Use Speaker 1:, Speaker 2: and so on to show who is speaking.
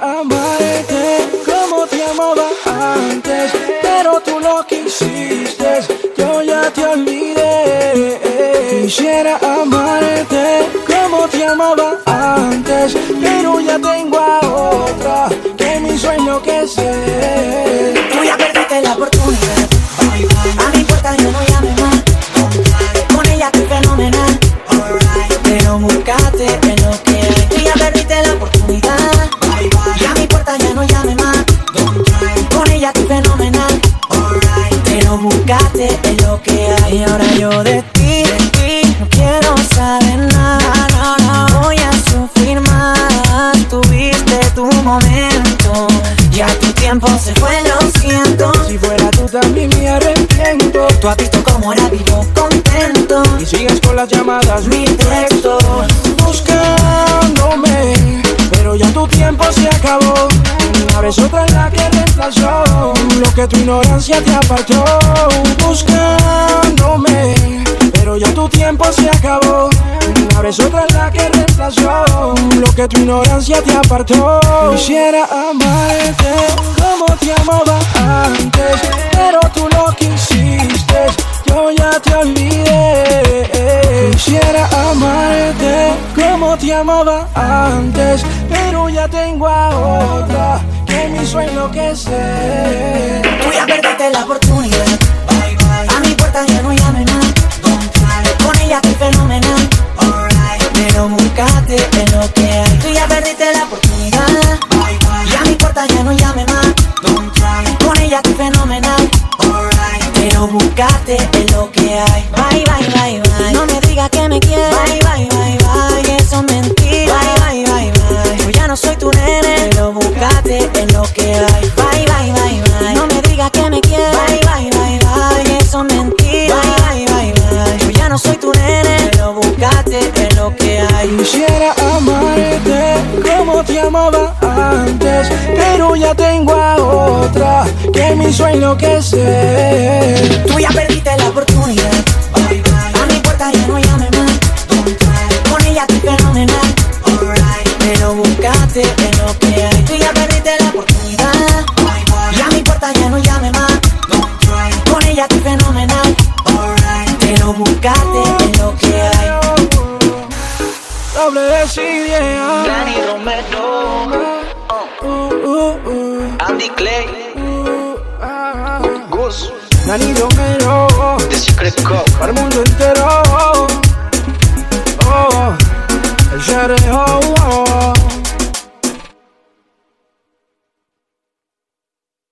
Speaker 1: a amarte como te amaba antes, pero tú lo quisiste,
Speaker 2: yo ya te olvidé. Quisiera amarte como te amaba antes, pero ya tengo a otra que mi sueño que sea. Ya no llame más. Con ella estoy fenomenal. Pero buscate en lo que hay. Y ahora yo de ti, de ti, no quiero saber nada. No, no, voy a sufrir más. Tuviste tu momento. Ya tu tiempo se fue, lo siento.
Speaker 1: Si fuera tú también me arrepiento.
Speaker 2: Tú has visto cómo era vivo contento.
Speaker 1: Y sigues con las llamadas,
Speaker 2: Mi texto.
Speaker 1: buscándome, pero ya tu tiempo se acabó. Vez otra la que reemplazó lo que tu ignorancia te apartó. Buscándome, pero ya tu tiempo se acabó. Una vez otra la que reemplazó lo que tu ignorancia te apartó. Quisiera amarte como te amaba antes, pero tú no quisiste. Yo ya te olvidé. Quisiera amarte como te amaba antes, pero ya tengo a otra que mi sueño que sé.
Speaker 2: Tú ya perdiste la oportunidad. A mi puerta ya no llame más. Con ella estoy fenomenal. Pero buscate en lo que hay. Tú ya perdiste la oportunidad. Y a mi puerta ya no llame más. Con ella estoy fenomenal. Pero buscate en lo que hay.
Speaker 1: Amaba antes, pero ya tengo a otra que mi sueño que sé.
Speaker 2: Tú ya perdiste la oportunidad. A mi puerta ya no llame más. Con ella estoy fenomenal. Pero buscate en lo que hay. Tú ya perdiste la oportunidad. Y a mi puerta ya no llame más. Con ella estoy fenomenal. Pero buscate en lo que hay.
Speaker 1: Doble desidia.
Speaker 3: Danny Romero, Andy Clay. Gus,
Speaker 1: Nani Romero,
Speaker 3: The Secret
Speaker 1: para el mundo entero. Oh, el